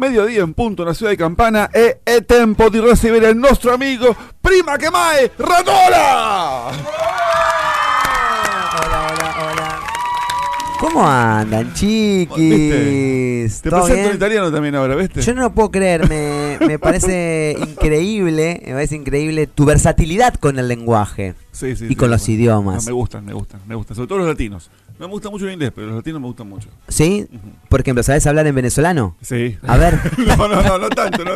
mediodía en punto na ciudad de Campana e è tempo di recibire il nostro amigo prima che mai Ratola! Hola, hola, hola. ¿Cómo andan, chiquis? ¿Viste? Te ¿Todo presento en bien? italiano también ahora, ¿viste? Yo no lo puedo creer, me, me parece increíble, me parece increíble tu versatilidad con el lenguaje Sí, sí, y sí, con los bueno. idiomas. No, me gustan, me gustan, me gustan. Sobre todo los latinos. No me gusta mucho el inglés, pero los latinos me gustan mucho. ¿Sí? Por ejemplo, ¿sabes hablar en venezolano? Sí. A ver. no, no, no, no tanto, no.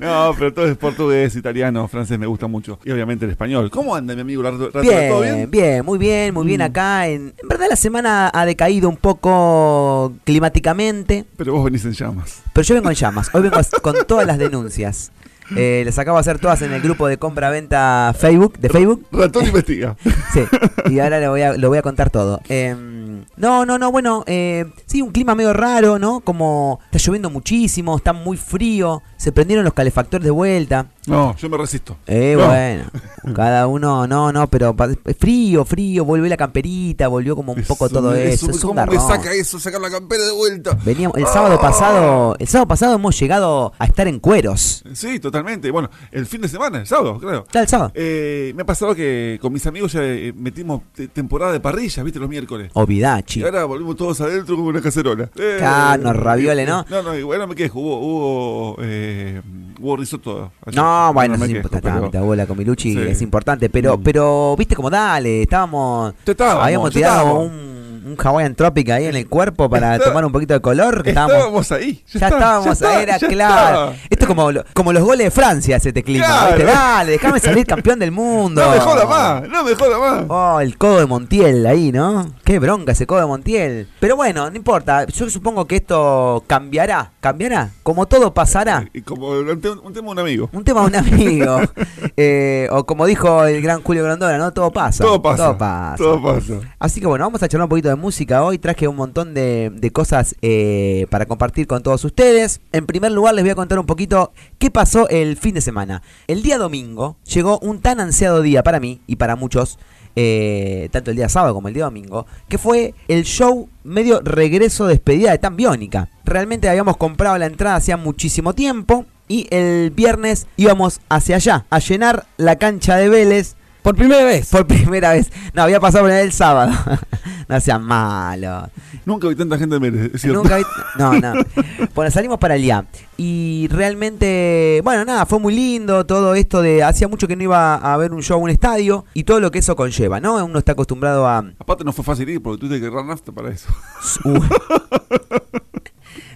No, pero todo es portugués, italiano, francés me gusta mucho. Y obviamente el español. ¿Cómo anda mi amigo Rato? Rato? ¿Todo Bien, bien? bien, muy bien, muy bien Mm. acá. En, en verdad la semana ha decaído un poco climáticamente, Pero vos venís en llamas. pero yo vengo en llamas. Hoy vengo con todas las denuncias. Eh, les acabo de hacer todas en el grupo de compra-venta Facebook, de Facebook. Ratón investiga. Sí, y ahora le voy a, lo voy a contar todo. Em, no, no, no, bueno, eh, sí, un clima medio raro, ¿no? Como está lloviendo muchísimo, está muy frío, se prendieron los calefactores de vuelta. No, yo me resisto. Eh, No. bueno, cada uno, no, no, pero frío, frío, volvió la camperita, volvió como un poco todo eso. es un ¿Cómo garrón. saca eso? Sacar la campera de vuelta. Veníamos, el sábado Ah. pasado, el sábado pasado hemos llegado a estar en cueros. Sí, totalmente. Bueno, el fin de semana, el sábado, claro. Ya el sábado. Eh, me ha pasado que con mis amigos ya eh, metimos te- temporada de parrillas, ¿viste? Los miércoles. Ovidachi. Y ahora volvimos todos adentro como una cacerola. Eh, Claro, ravioles, ¿no? No, no, igual no me quejo. Hubo, hubo, eh, hubo risotto. No, bueno, es quejo, importante, pero- bola con Milucci Sí. es importante, pero, Mm. pero viste como dale, estábamos, Ya estábamos, habíamos tirado estábamos. un, un Hawaiian Tropic ahí en el cuerpo para Está- tomar un poquito de color, estábamos, Estábamos ahí. ya, está, estábamos, está, era claro. está. Esto es como, como los goles de Francia, ese te clima, Claro. ¿viste? Dale, déjame salir campeón del mundo. No me joda más, no me joda más. Oh, el codo de Montiel ahí, ¿no? Qué bronca ese codo de Montiel. Pero bueno, no importa. Yo supongo que esto cambiará. ¿Cambiará? Como todo pasará. Y como un tema de un amigo. Un tema de un amigo. Eh, o como dijo el gran Julio Grandona, ¿no? Todo pasa. Todo pasa. Todo pasa. Todo pasa. Así que bueno, vamos a charlar un poquito de música hoy. Traje un montón de, cosas eh, para compartir con todos ustedes. En primer lugar, les voy a contar un poquito qué pasó el fin de semana. El día domingo llegó un tan ansiado día para mí y para muchos, eh, tanto el día sábado como el día domingo, que fue el show medio regreso despedida de Tan Biónica. Realmente habíamos comprado la entrada hacía muchísimo tiempo y el viernes íbamos hacia allá, a llenar la cancha de Vélez Por primera vez. por primera vez. No, había pasado por el sábado. no sean malos. Nunca vi tanta gente en Vélez, es cierto. Nunca vi- No, no. Bueno, salimos para el día. Y realmente, bueno, nada, fue muy lindo todo esto de. Hacía mucho que no iba a ver un show en un estadio y todo lo que eso conlleva, ¿no? Uno está acostumbrado a. Aparte no fue fácil ir porque tuviste que agarrar nafta para eso.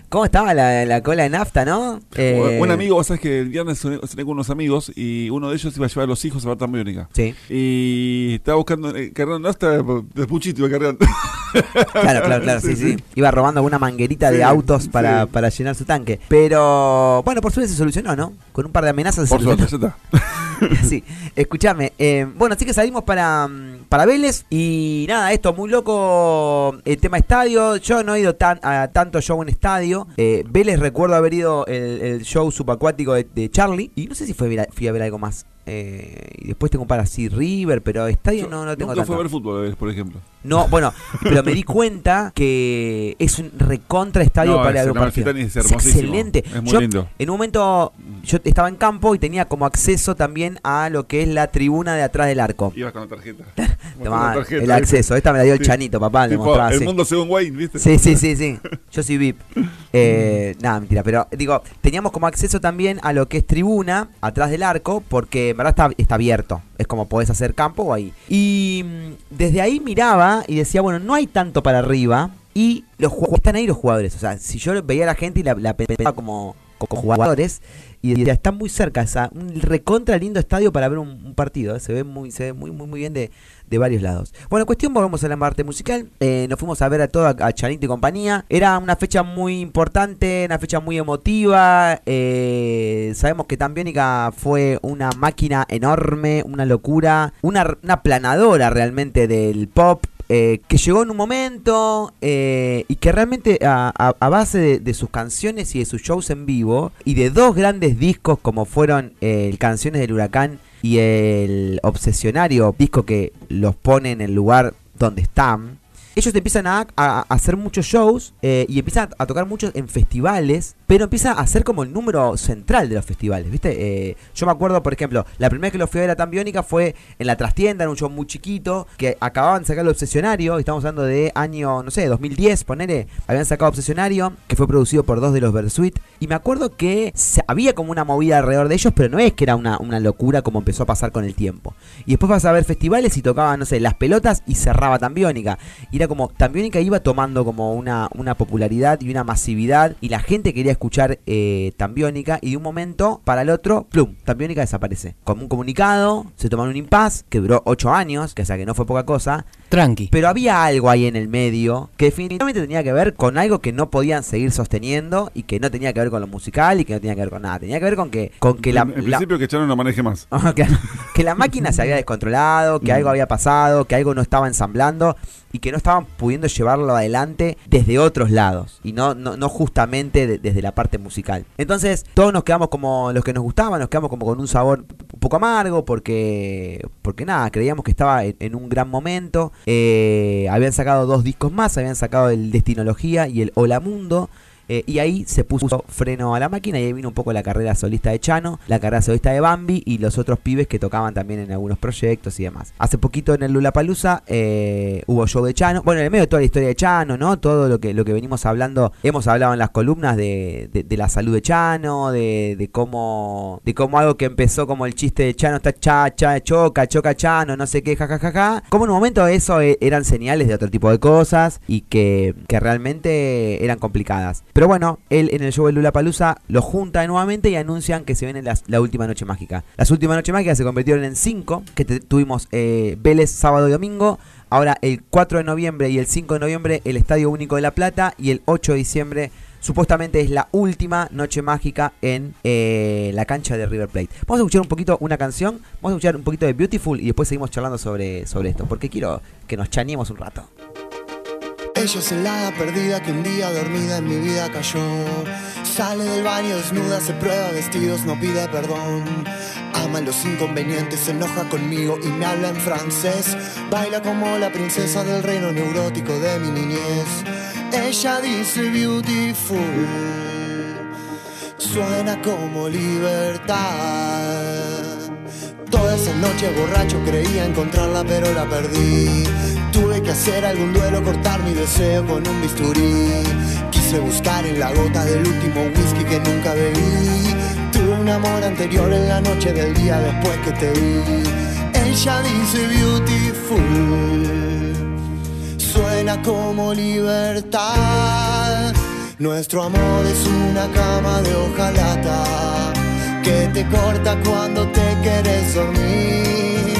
¿Cómo estaba la, la cola de nafta, no? Eh, Un amigo, vos sabés que el viernes cené con unos amigos y uno de ellos iba a llevar a los hijos a ver tan biónica. Sí, Y estaba buscando, eh, cargando nafta, de puchito iba cargando. claro, claro, claro, sí, sí. Iba robando alguna manguerita de autos para, sí. para llenar su tanque. Pero, bueno, por suerte se solucionó, ¿no? Con un par de amenazas se Por solucionó. suerte, ya está. sí, escúchame. eh, bueno, así que salimos para, mm, para Vélez y nada, esto muy loco el tema estadio. Yo no he ido tan, a tanto show en estadio. Eh, Vélez recuerdo haber ido el, show subacuático de, de Charlie y no sé si fue fui a ver algo más. Eh, y después tengo para así River, pero estadio no, no tengo Nunca fue a tanto. ver fútbol, por ejemplo. No, bueno, pero me di cuenta que es un recontra estadio No, para es- partido. Es excelente. Es muy Yo, lindo. En un momento yo estaba en campo y tenía como acceso también a lo que es la tribuna de atrás del arco. Ibas con la tarjeta. Tomá, Con la tarjeta, el acceso, esta me la dio el Sí. Chanito, papá, Tipo, mostraba el así. mundo según Wayne, ¿viste? Sí, sí, sí, sí. Yo soy VIP. Eh, nada, mentira. Pero digo, teníamos como acceso también a lo que es tribuna, atrás del arco, porque verdad está, está abierto. Es como podés hacer campo ahí. Y mm, desde ahí miraba y decía, bueno, no hay tanto para arriba. Y los están ahí los jugadores. O sea, si yo veía a la gente y la, la pensaba como, como jugadores, y decía, está muy cerca, esa, un recontra lindo estadio para ver un, partido. ¿eh? Se ve muy, se ve muy, muy, muy bien de, de varios lados. Bueno, cuestión, volvemos a la parte musical. Eh, nos fuimos a ver a todo a, a Chanito y compañía. Era una fecha muy importante, una fecha muy emotiva. Eh, sabemos que Tambiónica fue una máquina enorme, una locura, una, una planadora realmente del pop. Eh, que llegó en un momento eh, y que realmente a, a- a base de, sus canciones y de sus shows en vivo y de dos grandes discos como fueron eh, Canciones del Huracán y el Obsesionario, disco que los pone en el lugar donde están, ellos empiezan a, a- a hacer muchos shows eh, y empiezan a, tocar muchos en festivales, pero empieza a ser como el número central de los festivales, ¿viste? Eh, yo me acuerdo, por ejemplo, la primera vez que lo fui a ver a Tan Biónica fue en la trastienda, en un show muy chiquito, que acababan de sacar el Obsesionario, estamos hablando de año, no sé, 2010, ponele, habían sacado Obsesionario, que fue producido por dos de los Versuit, y me acuerdo que había como una movida alrededor de ellos, pero no es que era una, una locura como empezó a pasar con el tiempo. Y después vas a ver festivales y tocaban, no sé, las pelotas y cerraba Tambiónica. Y era como, Tambiónica iba tomando como una, una popularidad y una masividad y la gente quería escuchar eh, Tambiónica y de un momento para el otro, plum, Tambiónica desaparece. Como un comunicado, se tomaron un impas que duró 8 años, que o sea que no fue poca cosa, Tranqui. pero había algo ahí en el medio que definitivamente tenía que ver con algo que no podían seguir sosteniendo y que no tenía que ver con lo musical y que no tenía que ver con nada. Tenía que ver con que, con que la, en, la- principio que Chano no maneje más. Que, que la máquina se había descontrolado, que Mm. algo había pasado, que algo no estaba ensamblando y que no estaban pudiendo llevarlo adelante desde otros lados y no, no, no justamente de- desde la parte musical. Entonces todos nos quedamos como los que nos gustaban, nos quedamos como con un sabor un poco amargo porque, porque nada, creíamos que estaba en, en un gran momento. Eh, habían sacado dos discos más, habían sacado el Destinología y el Hola Mundo. Eh, y ahí se puso freno a la máquina y ahí vino un poco la carrera solista de Chano, la carrera solista de Bambi y los otros pibes que tocaban también en algunos proyectos y demás. Hace poquito en el Lula Palusa hubo show de Chano. Bueno, en el medio de toda la historia de Chano, ¿no? Todo lo que, lo que venimos hablando, hemos hablado en las columnas de, de- la salud de Chano, de, de cómo de cómo algo que empezó como el chiste de Chano está cha, cha, choca, choca Chano, no sé qué, jajajaja. Ja, ja, ja. Como en un momento eso eh, eran señales de otro tipo de cosas y que, que realmente eran complicadas. Pero bueno, él en el show de Lula Palusa lo junta nuevamente y anuncian que se viene la última noche mágica. Las últimas noches mágicas se convirtieron en cinco, que tuvimos eh, Vélez sábado y domingo. Ahora el 4 de noviembre y el 5 de noviembre el Estadio Único de La Plata y el 8 de diciembre supuestamente es la última noche mágica en eh, la cancha de River Plate. Vamos a escuchar un poquito una canción, vamos a escuchar un poquito de Beautiful y después seguimos charlando sobre, sobre esto, porque quiero que nos chaneemos un rato. Ella es el hada perdida que un día dormida en mi vida cayó. Sale del baño desnuda, se prueba vestidos, no pide perdón. Ama los inconvenientes, se enoja conmigo y me habla en francés. Baila como la princesa del reino neurótico de mi niñez. Ella dice beautiful, suena como libertad. Toda esa noche borracho creía encontrarla pero la perdí. Tuve que hacer algún duelo, cortar mi deseo con un bisturí. Quise buscar en la gota del último whisky que nunca bebí. Tuve un amor anterior en la noche del día después que te vi. Ella dice beautiful Suena como libertad. Nuestro amor es una cama de hojalata que te corta cuando te quieres dormir,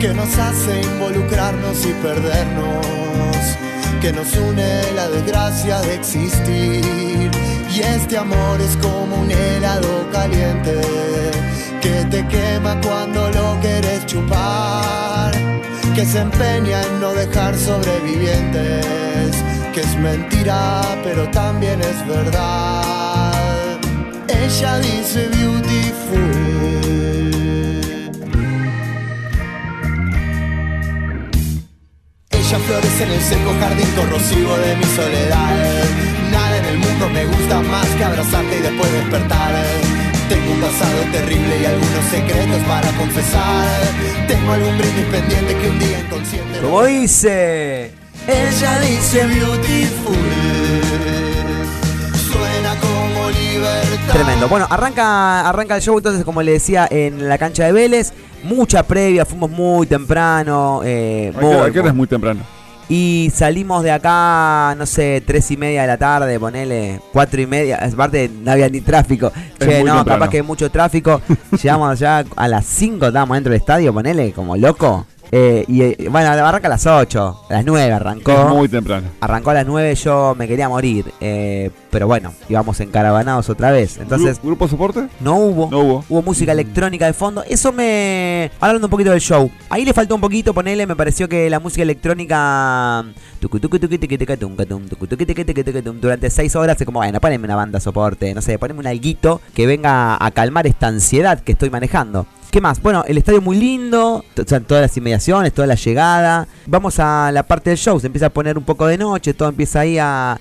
que nos hace involucrarnos y perdernos, que nos une la desgracia de existir. Y este amor es como un helado caliente que te quema cuando lo quieres chupar, que se empeña en no dejar sobrevivientes, que es mentira pero también es verdad. Ella dice beautiful. Ella florece en el seco jardín corrosivo de mi soledad. Nada en el mundo me gusta más que abrazarte y después despertar. Tengo un pasado terrible y algunos secretos para confesar. Tengo algún brindis pendiente que un día inconsciente. Como dice, Ella dice beautiful. Tremendo. Bueno, arranca, arranca el show entonces, como le decía, en la cancha de Vélez. Mucha previa, fuimos muy temprano. Eh, ¿A qué hora- a qué hora es muy temprano? Y salimos de acá, no sé, tres y media de la tarde, ponele, cuatro y media. Aparte, no había ni tráfico. Es Che, no, temprano. capaz que hay mucho tráfico. Llegamos allá a las 5, estábamos dentro del estadio, ponele, como loco. Eh, y eh, bueno, arranca a las 8, a las 9 arrancó. Es muy temprano. Arrancó a las 9, yo me quería morir. eh, pero bueno, íbamos encaravanados otra vez. Entonces, ¿Gru- ¿Grupo soporte? no hubo. No hubo. Hubo música electrónica de fondo. Eso me. Hablando un poquito del show. Ahí le faltó un poquito, ponele. Me pareció que la música electrónica. Durante seis horas es como, bueno, poneme una banda soporte. No sé, poneme un alguito que venga a calmar esta ansiedad que estoy manejando. ¿Qué más? Bueno, el estadio muy lindo, todas las inmediaciones, toda la llegada. Vamos a la parte del show, se empieza a poner un poco de noche, todo empieza ahí a,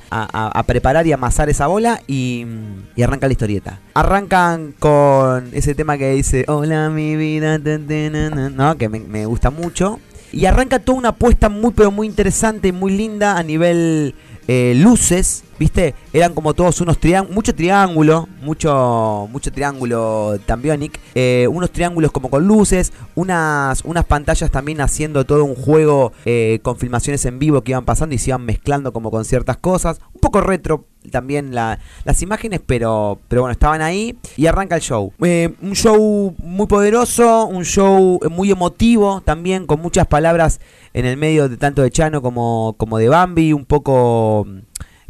preparar y amasar esa bola y, arranca la historieta. Arrancan con ese tema que dice, hola mi vida, ta, ta, na, na", ¿no? que me, me gusta mucho. Y arranca toda una apuesta muy pero muy interesante y muy linda a nivel eh, luces, ¿viste? Eran como todos unos triángulos, mucho triángulo, mucho mucho triángulo Tambionic, eh, unos triángulos como con luces, unas unas pantallas también haciendo todo un juego eh, con filmaciones en vivo que iban pasando y se iban mezclando como con ciertas cosas, un poco retro también la- las imágenes, pero pero bueno, estaban ahí y arranca el show. Eh, un show muy poderoso, un show muy emotivo también, con muchas palabras en el medio de tanto de Chano como, como de Bambi, un poco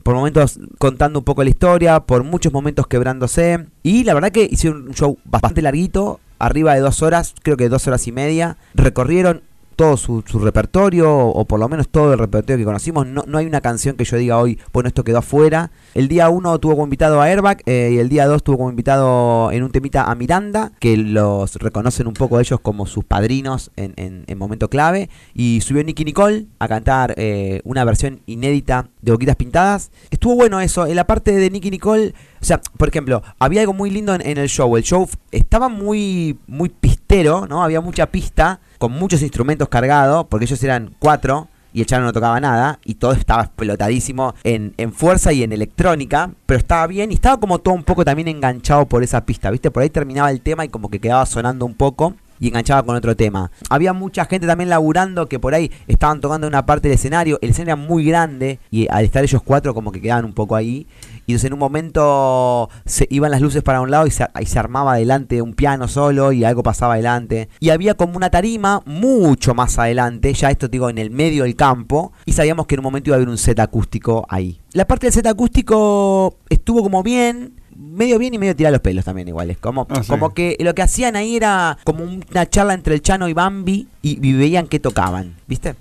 por momentos contando un poco la historia, por muchos momentos quebrándose. Y la verdad que hicieron un show bastante larguito, arriba de dos horas, creo que dos horas y media. Recorrieron todo su, su repertorio, o por lo menos todo el repertorio que conocimos. No, no hay una canción que yo diga hoy, bueno, esto quedó afuera. El día 1 tuvo como invitado a Airbag eh, y el día 2 tuvo como invitado en un temita a Miranda, que los reconocen un poco ellos como sus padrinos en, en- en momento clave. Y subió Nicky Nicole a cantar eh, una versión inédita de Boquitas Pintadas. Estuvo bueno eso. En la parte de Nicky Nicole, o sea, por ejemplo, había algo muy lindo en, en el show. El show estaba muy, muy pistero, ¿no? Había mucha pista, con muchos instrumentos cargados, porque ellos eran cuatro y el Chano no tocaba nada y todo estaba explotadísimo en, en fuerza y en electrónica, pero estaba bien y estaba como todo un poco también enganchado por esa pista, ¿viste? Por ahí terminaba el tema y como que quedaba sonando un poco y enganchaba con otro tema. Había mucha gente también laburando que por ahí estaban tocando una parte del escenario, el escenario era muy grande y al estar ellos cuatro como que quedaban un poco ahí. Y entonces en un momento se iban las luces para un lado y se, y se armaba adelante un piano solo y algo pasaba adelante. Y había como una tarima mucho más adelante, ya esto digo en el medio del campo, y sabíamos que en un momento iba a haber un set acústico ahí. La parte del set acústico estuvo como bien, medio bien y medio tirar los pelos también iguales. Como, Ah, sí. como que lo que hacían ahí era como una charla entre el Chano y Bambi y, y veían que tocaban, ¿viste?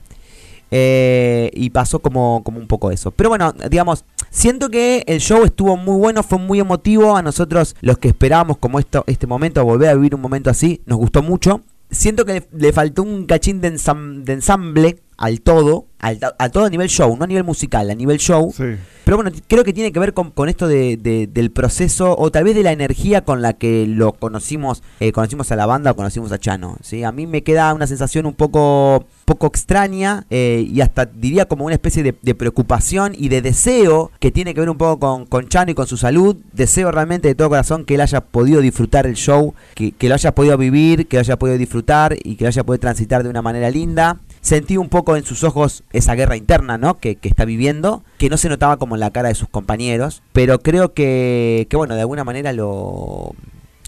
Eh, y pasó como, como un poco eso. Pero bueno, digamos, siento que el show estuvo muy bueno, fue muy emotivo. A nosotros, los que esperábamos como esto, este momento, volver a vivir un momento así, nos gustó mucho. Siento que le, faltó un cachín de ensamble al todo, al, a todo a nivel show, no a nivel musical, a nivel show. Sí. Pero bueno, creo que tiene que ver con, con esto de, de- del proceso o tal vez de la energía con la que lo conocimos, eh, conocimos a la banda o conocimos a Chano. ¿sí? A mí me queda una sensación un poco, poco extraña eh, y hasta diría como una especie de, de preocupación y de deseo que tiene que ver un poco con, con Chano y con su salud. Deseo realmente de todo corazón que él haya podido disfrutar el show, que, que lo haya podido vivir, que lo haya podido disfrutar y que lo haya podido transitar de una manera linda sentí un poco en sus ojos esa guerra interna, ¿no? Que, que está viviendo, que no se notaba como en la cara de sus compañeros, pero creo que, que bueno, de alguna manera lo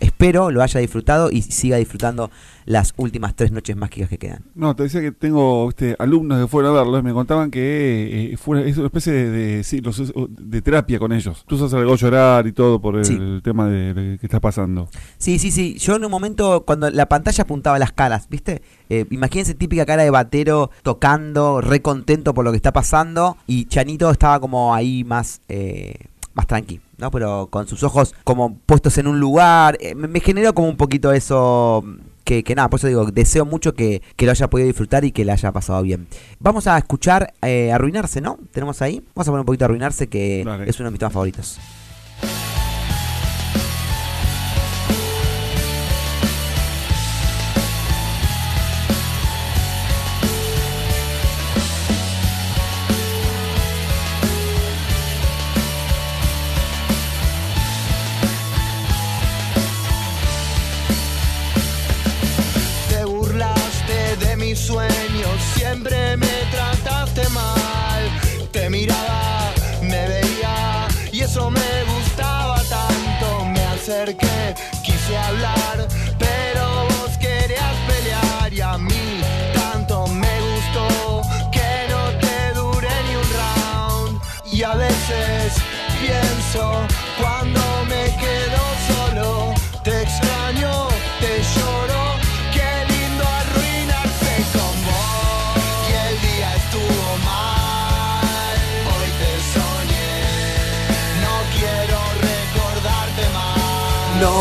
espero lo haya disfrutado y siga disfrutando las últimas tres noches mágicas que quedan. No, te decía que tengo este, alumnos que fueron a verlo y me contaban que eh, fue, es una especie de, de, sí, los- de terapia con ellos. Tú sabes algo llorar y todo por el Sí. tema de, de que está pasando. Sí, sí, sí. Yo en un momento, cuando la pantalla apuntaba las caras, ¿viste? Eh, imagínense típica cara de batero tocando, re contento por lo que está pasando. Y Chanito estaba como ahí más, eh, más tranqui, ¿no? Pero con sus ojos como puestos en un lugar. Eh, me, me generó como un poquito eso. Que, que nada, por eso digo, deseo mucho que, que lo haya podido disfrutar y que le haya pasado bien. Vamos a escuchar eh, Arruinarse, ¿no? Tenemos ahí. Vamos a poner un poquito Arruinarse, que Dale. es uno de mis temas favoritos.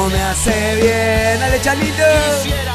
Me hace bien, dale Chanito.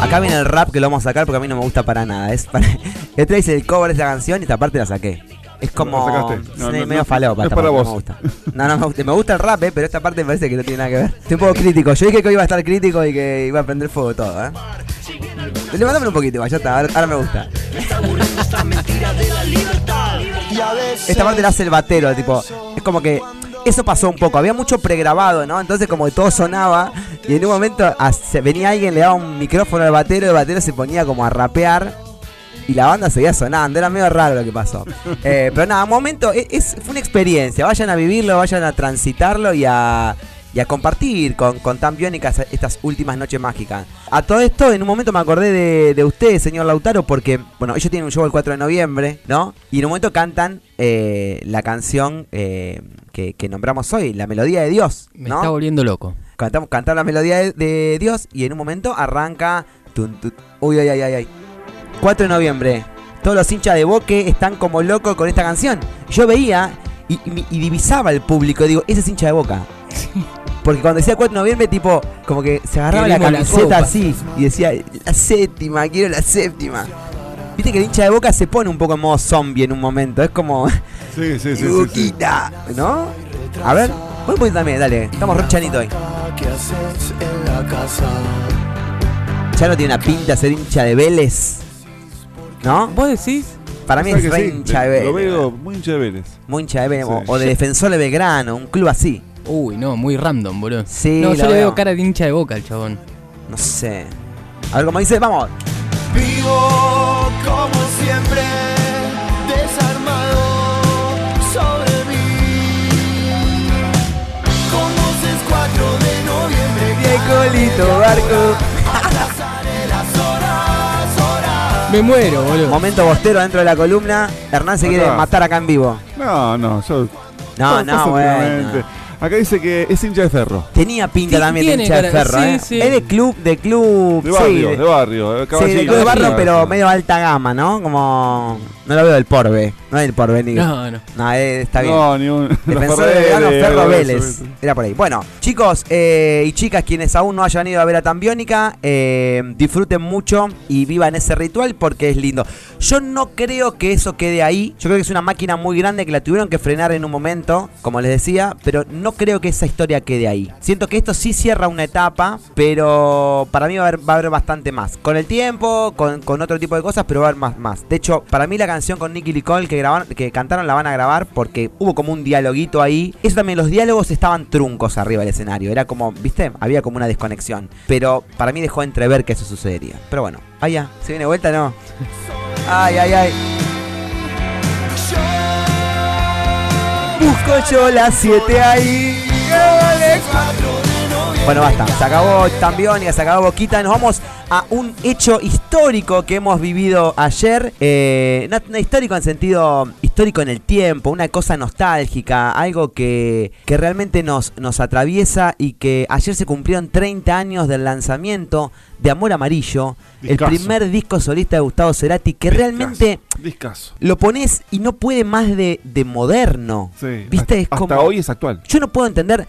Acá viene el rap que lo vamos a sacar porque a mí no me gusta para nada. Es para... Este dice el cover de esa canción y esta parte la saqué. Es como La sacaste. No, sí, no, medio no, no es esta para parte, vos. No me gusta. No, no me gusta. Me gusta el rap, eh, pero esta parte me parece que no tiene nada que ver. Estoy un poco crítico. Yo dije que hoy iba a estar crítico y que iba a prender fuego todo, ¿eh? Levántame un poquito, ya está. Ahora, ahora me gusta. Esta parte la hace el batero, tipo, es como que eso pasó un poco, había mucho pregrabado, ¿no? Entonces como que todo sonaba y en un momento venía alguien, le daba un micrófono al batero y el batero se ponía como a rapear y la banda seguía sonando, era medio raro lo que pasó. Eh, pero nada, un momento, e- es, fue una experiencia, vayan a vivirlo, vayan a transitarlo y a, y a compartir con, con tan biónicas estas últimas noches mágicas. A todo esto, en un momento me acordé de, de usted, señor Lautaro, porque, bueno, ellos tienen un show el 4 de noviembre, ¿no? Y en un momento cantan eh, la canción eh, que, que nombramos hoy, La Melodía de Dios, Me está volviendo loco. Cantamos, cantar la melodía de, de Dios y en un momento arranca. tun, tun, uy, ay, ay, ay, ay. 4 de noviembre. Todos los hinchas de Boque están como locos con esta canción. Yo veía y, y mi- y divisaba al público. Digo, ese es hincha de Boca. Porque cuando decía 4 de noviembre, tipo, como que se agarraba la camiseta así y decía, la séptima, quiero la séptima. Viste que el hincha de Boca se pone un poco en modo zombie en un momento. Es como, Sí, sí, sí. sí, ¿no? A ver, pon un poquito también, dale. Estamos re chanito hoy. ¿Qué haces en la casa? Ya no tiene una pinta ser hincha de Vélez. ¿No? ¿Vos decís? Para mí ¿Sabes es re sí? hincha de Lo Vélez. veo muy hincha de Vélez. Muy hincha de Vélez. o- Sí. O de defensor de Belgrano, un club así. Uy, no, muy random, boludo. Sí, no, lo yo le veo. veo cara de hincha de boca al chabón. No sé. A ver cómo dice, vamos. Vivo como siempre, colito, barco. Me muero, boludo. Momento bostero dentro de la columna. Hernán se quiere matar acá en vivo. No, no, yo. No, no, bueno. Acá dice que es hincha de ferro. Tenía pinta Sí, también de tiene hincha de cara- ferro, sí, ¿eh? sí. Es de club, de club. De sí, barrio, de- de barrio. de Sí, caballito, de club de barrio, sí. pero medio alta gama, ¿no? Como. No lo veo del Porbe. No es del Porvenir. No, no. No, eh, está bien. No, ni un. Defensor de Ferreres, Ferro de Vélez. Era por ahí. Bueno, chicos eh, y chicas, quienes aún no hayan ido a ver a Tambiónica, eh, disfruten mucho y vivan ese ritual porque es lindo. Yo no creo que eso quede ahí. Yo creo que es una máquina muy grande que la tuvieron que frenar en un momento, como les decía, pero no creo que esa historia quede ahí. Siento que esto sí cierra una etapa, pero para mí va a haber, va a haber bastante más. Con el tiempo, con, con otro tipo de cosas, pero va a haber más, más. De hecho, para mí la canción con Nicky Nicole que que cantaron la van a grabar porque hubo como un dialoguito ahí. Eso también, los diálogos estaban truncos arriba del escenario. Era como, ¿viste? Había como una desconexión. Pero para mí dejó entrever que eso sucedería. Pero bueno, vaya, ¿se viene vuelta no? Ay, ay, ay. Busco yo las 7 ahí. Bueno, basta. Se acabó Tambiónica, se acabó Boquita. Nos vamos a un hecho histórico que hemos vivido ayer. Eh, no, no histórico en sentido histórico en el tiempo, una cosa nostálgica, algo que, que realmente nos, nos atraviesa y que ayer se cumplieron 30 años del lanzamiento de Amor Amarillo, el primer disco solista de Gustavo Cerati, que realmente Discaso. lo pones y no puede más de, de moderno. Sí. ¿Viste? Hasta, es como... hasta hoy es actual. Yo no puedo entender,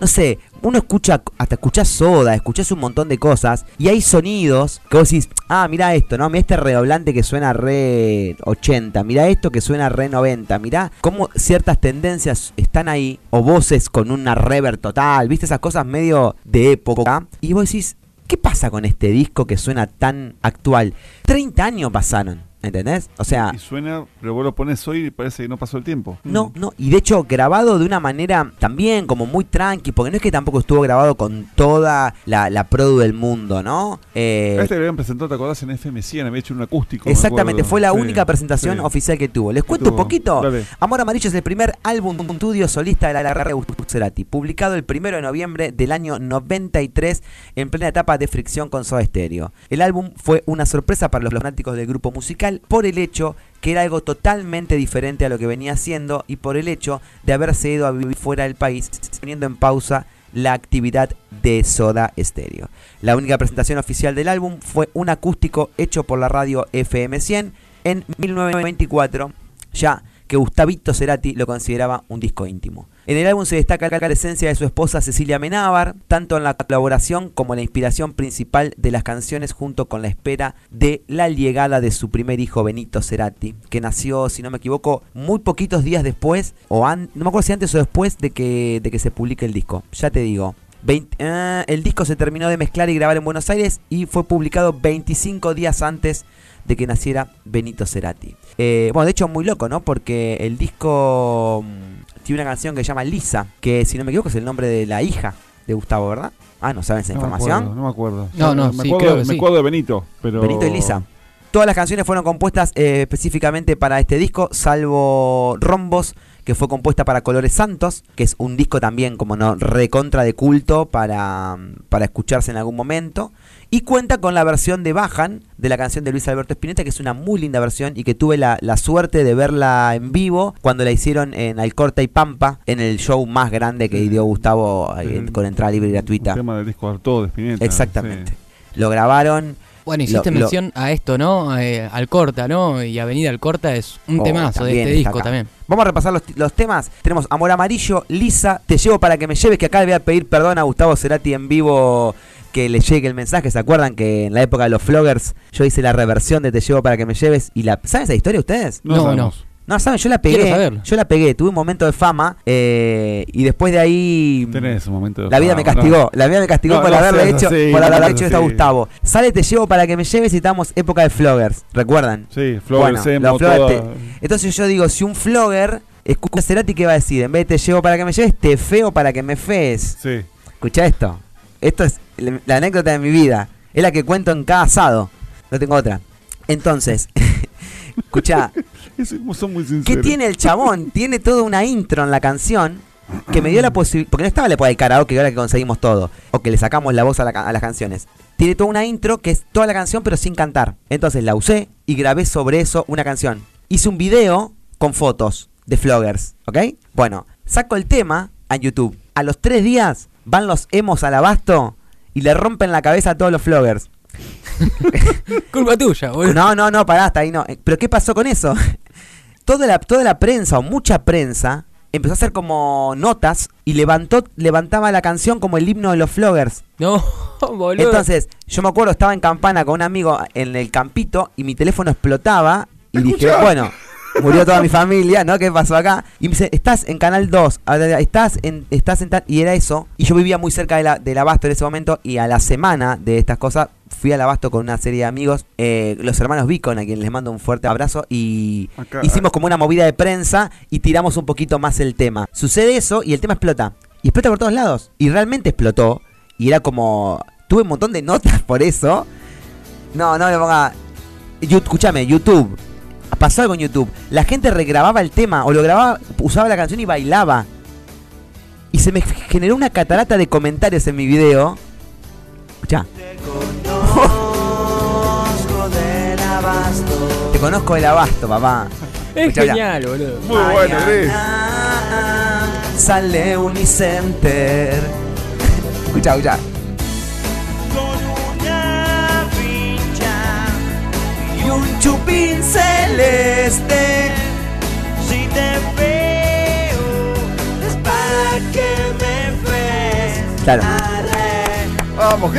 no sé, uno escucha, hasta escuchás soda, escuchás un montón de cosas y hay sonidos que vos decís, ah, mira esto, ¿no? Mira este redoblante que suena re 80, mira esto que suena re 90, mira cómo ciertas tendencias están ahí, o voces con una reverb total, ¿viste? Esas cosas medio de época. Y vos decís, ¿qué pasa con este disco que suena tan actual? 30 años pasaron. ¿Entendés? O sea, Y suena, pero vos lo pones hoy y parece que no pasó el tiempo. no, no, y de hecho grabado de una manera también como muy tranqui, porque no es que tampoco estuvo grabado con toda la, la produ del mundo, ¿no? Eh, Este lo habían presentado, ¿te acordás? En FM 100, había hecho un acústico. me exactamente, fue la Sí, única presentación sí. oficial que tuvo. Les cuento un poquito. Dale. Amor Amarillo es el primer álbum estudio solista de la de Gustavo Cerati, publicado el primero de noviembre del año 93 en plena etapa de fricción con Soda Stereo. El álbum fue una sorpresa para los fanáticos del grupo musical por el hecho que era algo totalmente diferente a lo que venía haciendo y por el hecho de haberse ido a vivir fuera del país, poniendo en pausa la actividad de Soda Stereo. La única presentación oficial del álbum fue un acústico hecho por la radio FM 100 en 1994, ya que Gustavito Cerati lo consideraba un disco íntimo. En el álbum se destaca la presencia de su esposa Cecilia Menábar, tanto en la colaboración como la inspiración principal de las canciones junto con la espera de la llegada de su primer hijo Benito Cerati, que nació, si no me equivoco, muy poquitos días después, o an- no me acuerdo si antes o después de que, de que se publique el disco. Ya te digo. 20 ah, el disco se terminó de mezclar y grabar en Buenos Aires y fue publicado 25 días antes de que naciera Benito Cerati. Eh, bueno, de hecho muy loco, ¿no? Porque el disco mm, tiene una canción que se llama Lisa, que si no me equivoco es el nombre de la hija de Gustavo, ¿verdad? Ah, ¿no saben esa No me información? acuerdo, no me acuerdo. No, no, me sí, acuerdo, creo que me sí. acuerdo de Benito, pero... Benito y Lisa. Todas las canciones fueron compuestas eh, específicamente para este disco, salvo Rombos, que fue compuesta para Colores Santos, que es un disco también como no recontra de culto para, para escucharse en algún momento. Y cuenta con la versión de Bajan de la canción de Luis Alberto Spinetta, que es una muy linda versión y que tuve la, la suerte de verla en vivo cuando la hicieron en Alcorta y Pampa, en el show más grande que dio Gustavo eh, con entrada libre y El gratuita. tema del disco Artó de Spinetta. Exactamente. sí. Lo grabaron. Bueno, hiciste Lo- lo- mención a esto, ¿no? Eh, Alcorta, ¿no? Y Avenida Alcorta es un Oh, temazo de este disco acá. también. Vamos a repasar los, los temas. Tenemos Amor Amarillo, Lisa, Te llevo para que me lleves, que acá le voy a pedir perdón a Gustavo Cerati en vivo que le llegue el mensaje. ¿Se acuerdan que en la época de los floggers yo hice la reversión de Te llevo para que me lleves? y la ¿Saben esa historia ustedes? No, No. No, ¿saben? Yo la pegué. Yo la pegué. Tuve un momento de fama eh, y después de ahí... Tenés un momento de La vida me castigó, la vida me castigó No, por no haberle hecho, así, por no haberle hecho esto a. Gustavo. Sale, te llevo para que me lleves y estamos época de floggers, ¿recuerdan? Sí, Bueno, te- Entonces yo digo, si un flogger escucha a Cerati, ¿qué va a decir? En vez de te llevo para que me lleves, te feo para que me fees. Sí. Escucha esto. Esto es la anécdota de mi vida. Es la que cuento en cada asado. No tengo otra. Entonces, escucha, Es- son muy sinceros. ¿qué tiene el chabón? Tiene toda una intro en la canción que me dio la posibilidad. Porque no estaba la época del karaoke, ahora que conseguimos todo. O que le sacamos la voz a, la a las canciones. Tiene toda una intro que es toda la canción, pero sin cantar. Entonces la usé y grabé sobre eso una canción. Hice un video con fotos de floggers, ¿ok? Bueno, saco el tema a YouTube. A los tres días van los emos al abasto y le rompen la cabeza a todos los floggers. Culpa tuya, boludo. No, no, no, pará, hasta ahí no. Eh, Pero ¿qué pasó con eso? toda, la, toda la prensa o mucha prensa empezó a hacer como notas y levantó, levantaba la canción como el himno de los floggers. No, boludo. Entonces, yo me acuerdo, estaba en campana con un amigo en el campito y mi teléfono explotaba y dije, bueno, murió toda mi familia, ¿no? ¿Qué pasó acá? Y me dice, estás en Canal 2, a- a- estás en, estás en tal-". Y era eso. Y yo vivía muy cerca de la, del abasto en ese momento y a la semana de estas cosas fui al abasto con una serie de amigos, eh, los hermanos Beacon, a quienes les mando un fuerte abrazo y Acá- hicimos como una movida de prensa y tiramos un poquito más el tema. Sucede eso y el tema explota. Y explota por todos lados. Y realmente explotó. Y era como... Tuve un montón de notas por eso. No, no me ponga... Escúchame, YouTube. Pasó algo en YouTube. La gente regrababa el tema o lo grababa, usaba la canción y bailaba. Y se me generó una catarata de comentarios en mi video. Escuchá. Te conozco del abasto, papá. es Escuchá, mirá. genial, boludo. Muy bueno, Gris. Sale Unicenter. escucha, escucha. Un chupín celeste. Si te veo es para que me ves Claro. ¡Vamos!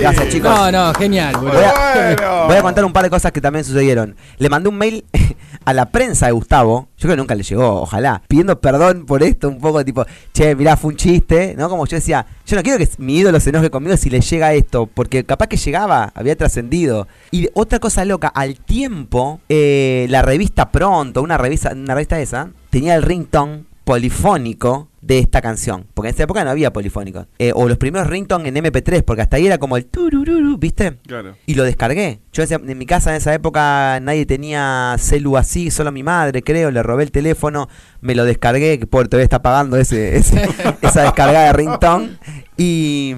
Gracias, chicos. No, no, genial, boludo. Voy a, Bueno. voy a contar un par de cosas que también sucedieron. Le mandé un mail a la prensa de Gustavo, yo creo que nunca le llegó, ojalá, pidiendo perdón por esto, un poco tipo, che, mirá, fue un chiste, ¿no? Como yo decía, yo no quiero que mi ídolo se enoje conmigo si le llega esto, porque capaz que llegaba, había trascendido. Y otra cosa loca, al tiempo, eh, la revista Pronto, una revista, una revista esa, tenía el ringtone polifónico de esta canción. Porque en esa época no había polifónico. Eh, o los primeros ringtone en MP3, porque hasta ahí era como el turururu, ¿viste? Claro. Y lo descargué. Yo en mi casa en esa época nadie tenía celu así, solo mi madre, creo. Le robé el teléfono, me lo descargué, que por todavía está pagando ese, ese- esa descargada de ringtone. Y,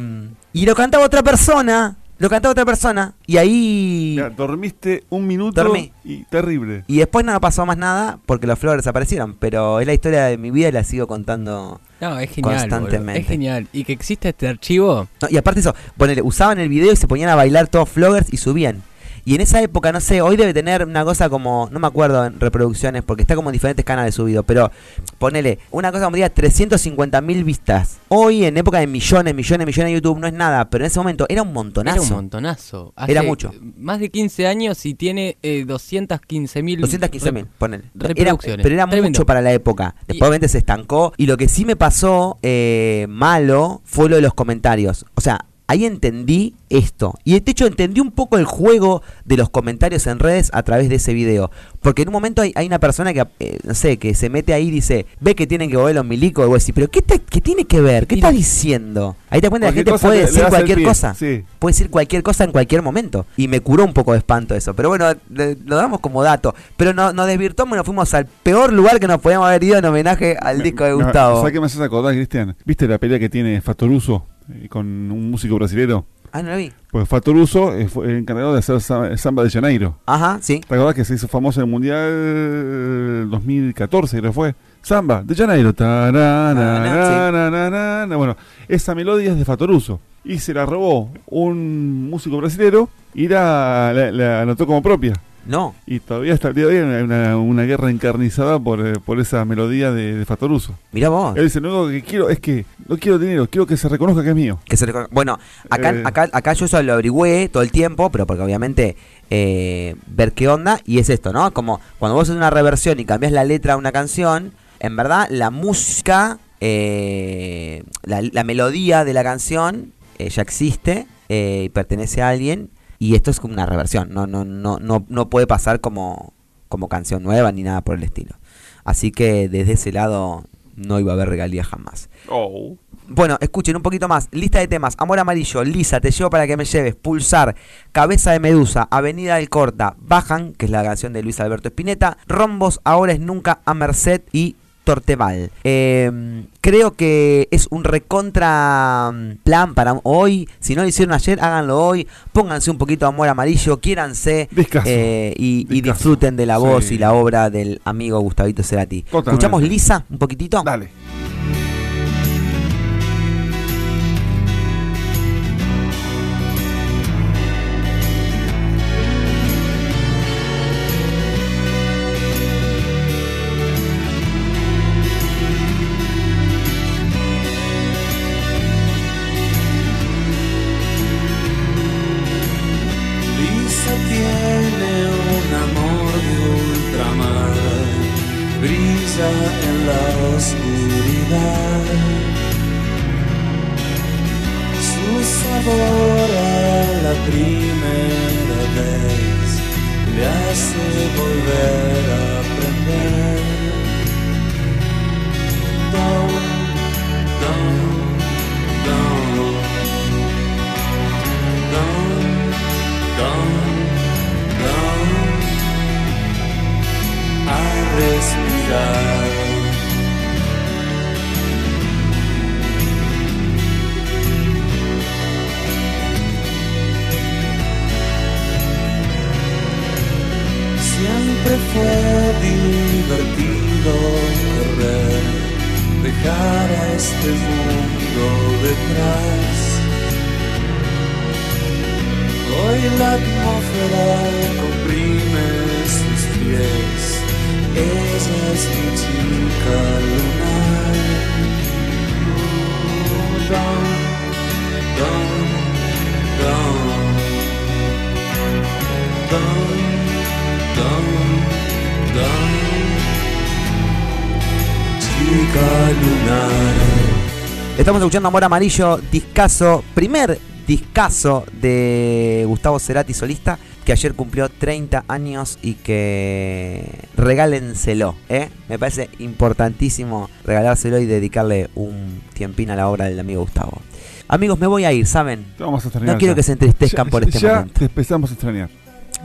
y lo cantaba otra persona. Lo cantaba otra persona. Y ahí. Ya, dormiste un minuto Dormí. y terrible. Y después no pasó más nada porque los flores desaparecieron. Pero es la historia de mi vida y la sigo contando. No, es genial. boludo. Constantemente. Es genial. Y que existe este archivo. No, y aparte eso, ponele, usaban el video y se ponían a bailar todos floggers y subían. Y en esa época, no sé, hoy debe tener una cosa como, no me acuerdo en reproducciones, porque está como en diferentes canales subido, pero ponele, una cosa como diga 350 mil vistas. Hoy, en época de millones, millones, millones de YouTube, no es nada, pero en ese momento era un montonazo. Era un montonazo. Era mucho. Más de 15 años y tiene eh, 215 mil. 215 mil, ponele. Era, reproducciones. pero era Tremendo. mucho para la época. Después Y- obviamente se estancó. Y lo que sí me pasó eh, malo fue lo de los comentarios. O sea, ahí entendí esto. Y de hecho entendí un poco el juego de los comentarios en redes a través de ese video. Porque en un momento hay, hay una persona que, eh, no sé, que se mete ahí y dice, ve que tienen que volver los milicos. Y vos decís, pero ¿qué, te- qué tiene que ver? ¿Qué estás diciendo? Ahí te das cuenta que la gente puede le- decir cualquier cosa. sí. Puede decir cualquier cosa en cualquier momento. Y me curó un poco de espanto eso. Pero bueno, le- lo damos como dato. Pero no, nos desvirtuamos y nos fuimos al peor lugar que nos podíamos haber ido en homenaje al disco de No, Gustavo. ¿Sabes qué me haces acordar, Cristian? ¿Viste la pelea que tiene Fatoruso con un músico brasilero? Ah, no la vi. Pues Fatoruso eh, fue el encargado de hacer sa- Samba de Janeiro. Ajá, sí. ¿Te acordás que se hizo famoso en el Mundial 2014, creo que fue? Samba de Janeiro. Tararararararara. Bueno, esa melodía es de Fatoruso. Y se la robó un músico brasilero y la, la- la anotó como propia. No. Y todavía hasta el día de hoy hay una, una guerra encarnizada por, eh, por esa melodía de, de Fatoruso. Mirá vos. Él dice, lo único que quiero es que no quiero dinero, quiero que se reconozca que es mío. Que se recono- bueno, acá, Eh. acá, acá yo eso lo averigüé todo el tiempo, pero porque obviamente eh, ver qué onda, y es esto, ¿no? Como cuando vos haces una reversión y cambias la letra a una canción, en verdad la música, eh, la, la melodía de la canción ya existe eh, y pertenece a alguien, y esto es como una reversión, no, no, no, no, no puede pasar como, como canción nueva ni nada por el estilo. Así que desde ese lado no iba a haber regalías jamás. Bueno, escuchen un poquito más. Lista de temas. Amor amarillo, Lisa, te llevo para que me lleves. Pulsar, Cabeza de Medusa, Avenida del Corta, Bajan, que es la canción de Luis Alberto Spinetta. Rombos, Ahora es Nunca, a Merced y Torteval. Eh, creo que es un recontra mm, plan para hoy. Si no lo hicieron ayer, háganlo hoy. Pónganse un poquito de amor amarillo, quiéranse eh, y, disfruten de la voz Sí. y la obra del amigo Gustavito Cerati. Totalmente. ¿Escuchamos Lisa un poquitito? Dale. Brilla en la oscuridad. Su sabor a la primera vez le hace volver a aprender. Respirar. Siempre fue divertido correr, dejar a este mundo detrás. Hoy la atmósfera comprime sus pies. Estamos escuchando Amor Amarillo, discaso, primer discaso de Gustavo Cerati solista, que ayer cumplió 30 años y que regálenselo, ¿eh? Me parece importantísimo regalárselo y dedicarle un tiempín a la obra del amigo Gustavo. Amigos, me voy a ir, ¿saben? Vamos a extrañar. No quiero ya. que se entristezcan Ya- por este ya momento. te empezamos a extrañar.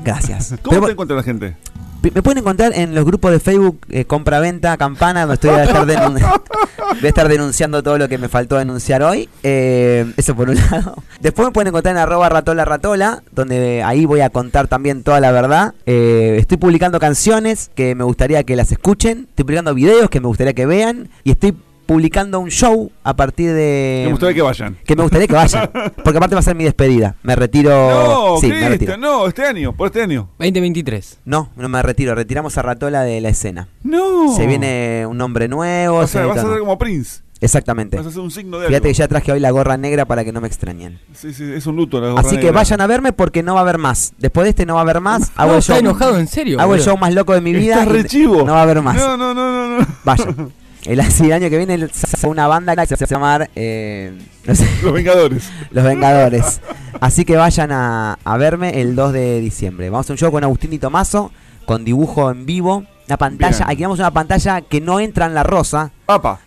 Gracias. ¿Cómo Pero te encuentra la gente? Me pueden encontrar en los grupos de Facebook eh, Compra-Venta, Campana, donde estoy a estar, voy a estar denunciando todo lo que me faltó denunciar hoy. Eh, eso por un lado. Después me pueden encontrar en arroba ratola ratola, donde ahí voy a contar también toda la verdad. Eh, estoy publicando canciones que me gustaría que las escuchen, estoy publicando videos que me gustaría que vean y estoy publicando un show a partir de... Me gustaría que vayan. que me gustaría que vayan. Porque aparte va a ser mi despedida. Me retiro... No, sí, me retiro. Cristian, no, este año, por este año. 2023. No, no me retiro. Retiramos a Ratola de la escena. No. Se viene un nombre nuevo. O se sea, vas a ser como Prince. Exactamente. Vas a hacer un signo de Fíjate que ya traje hoy la gorra negra para que no me extrañen. Sí, sí, es un luto la gorra Así que vayan a verme porque no va a haber más. Después de este no va a haber más. Hago No, el está show, enojado, en serio. hago el show más loco de mi vida. Estás y re chivo. No va a haber más. No, no, no, no, no. Vayan. El, el año que viene se una banda que se va a llamar eh, no sé, Los Vengadores. Los Vengadores. Así que vayan a, a verme el 2 de diciembre. Vamos a un show con Agustín y Tomaso, con dibujo en vivo. Una pantalla, Bien. aquí vamos una pantalla que no entra en la rosa,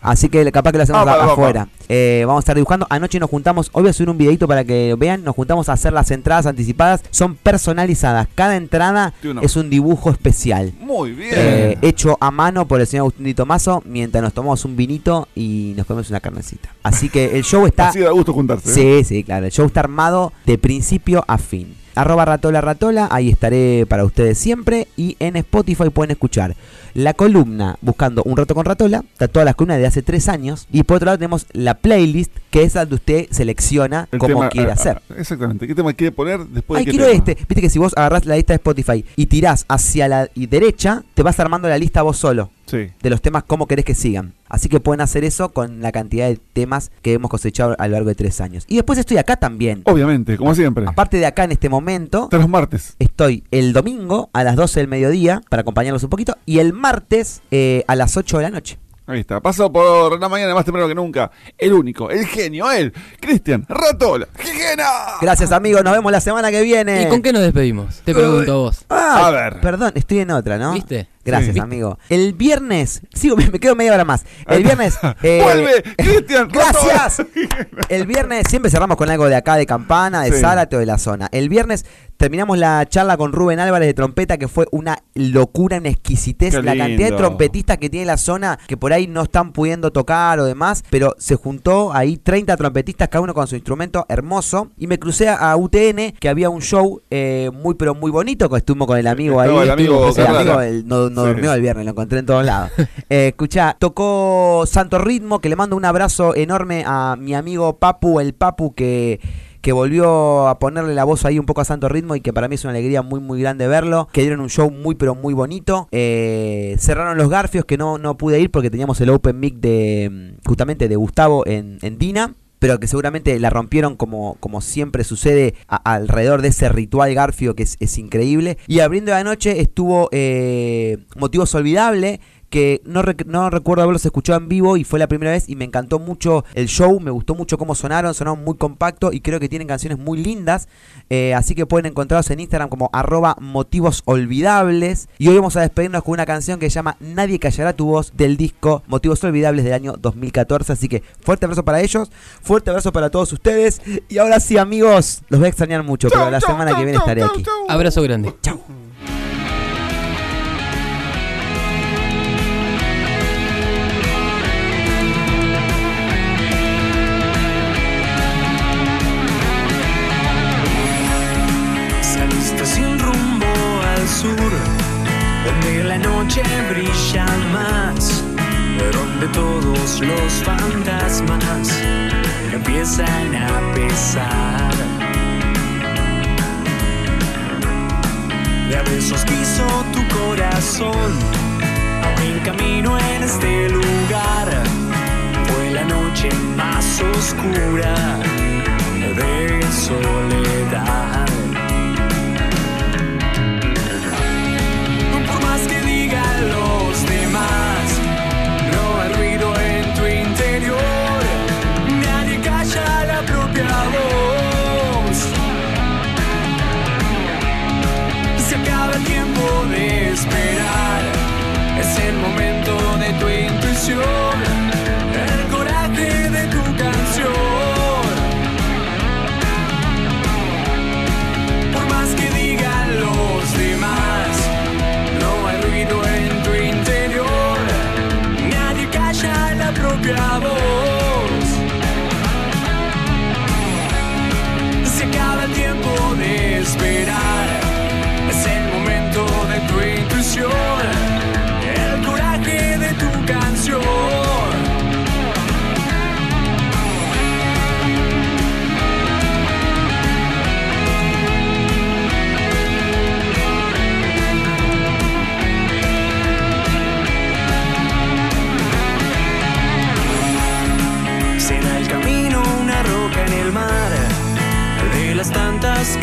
Así que capaz que lo hacemos afuera. Eh, vamos a estar dibujando. Anoche nos juntamos, hoy voy a subir un videito para que vean. Nos juntamos a hacer las entradas anticipadas. Son personalizadas. Cada entrada es un dibujo especial. Muy bien. Eh, hecho a mano por el señor Agustín Di Tomaso mientras nos tomamos un vinito y nos comemos una carnecita. Así que el show está. Así da gusto juntarse. ¿eh? Sí, sí, claro. El show está armado de principio a fin. Arroba ratola ratola, ahí estaré para ustedes siempre. Y en Spotify pueden escuchar la columna buscando un rato con ratola. Está todas las columnas de hace tres años. Y por otro lado tenemos la playlist, que es donde usted selecciona El como tema- quiere ah, hacer. ah, exactamente. ¿Qué tema quiere poner después Ay, de qué quiero tema? este. Viste que si vos agarrás la lista de Spotify y tirás hacia la derecha, te vas armando la lista vos solo Sí. de los temas cómo querés que sigan. Así que pueden hacer eso con la cantidad de temas que hemos cosechado a lo largo de tres años. Y después estoy acá también. Obviamente, como siempre. Aparte de acá en este momento, Hasta los martes. estoy el domingo a las 12 del mediodía para acompañarlos un poquito y el martes eh, a las 8 de la noche. Ahí está. Paso por la mañana más temprano que nunca. El único, el genio, él, Cristian Ratola. ¡Gigena! Gracias amigos, nos vemos la semana que viene. ¿Y con qué nos despedimos? Te pregunto a vos. Ah, A ver. Perdón, estoy en otra, ¿no? ¿Viste? Gracias, Sí. amigo. El viernes, sigo, me me quedo media hora más. El viernes. eh, ¡Vuelve, Cristian! Gracias. El viernes siempre cerramos con algo de acá, de Campana, de Sí. Zárate o de la zona. El viernes terminamos la charla con Rubén Álvarez de trompeta, que fue una locura, una exquisitez. La cantidad de trompetistas que tiene la zona, que por ahí no están pudiendo tocar o demás, pero se juntó ahí 30 trompetistas, cada uno con su instrumento hermoso. Y me crucé a UTN, que había un show eh, muy, pero muy bonito, que estuvimos con el amigo ahí. El amigo el amigo, el- no, no durmió el viernes, lo encontré en todos lados. Eh, escuchá, tocó Santo Ritmo, que le mando un abrazo enorme a mi amigo Papu, el Papu que que volvió a ponerle la voz ahí un poco a Santo Ritmo y que para mí es una alegría muy muy grande verlo, que dieron un show muy pero muy bonito, Eh, cerraron los Garfios que no, no pude ir porque teníamos el Open Mic de mm, justamente de Gustavo en, en Dina, pero que seguramente la rompieron como, como siempre sucede alrededor de ese ritual Garfio que es, es increíble. Y abriendo la noche estuvo eh, Motivos Olvidable, que no, rec- no recuerdo haberlos escuchado en vivo y fue la primera vez y me encantó mucho el show, me gustó mucho cómo sonaron, sonaron muy compacto y creo que tienen canciones muy lindas, eh, así que pueden encontrarlos en Instagram como arroba motivos olvidables y hoy vamos a despedirnos con una canción que se llama Nadie callará tu voz del disco Motivos Olvidables del año 2014, así que fuerte abrazo para ellos, fuerte abrazo para todos ustedes y ahora sí amigos, los voy a extrañar mucho, pero la chau, semana chau, que viene chau, estaré chau, aquí. chau. Abrazo grande. Chau. Noche brilla más, donde todos los fantasmas empiezan a pesar. De a besos quiso tu corazón, abrir camino en este lugar. Fue la noche más oscura de soledad. Momento de tu intuición,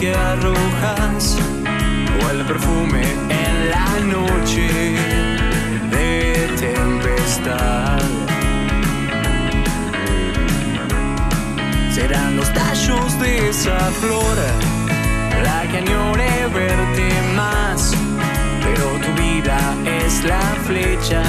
que arrojas o el perfume en la noche de tempestad. Serán los tallos de esa flor la que añore verte más, pero tu vida es la flecha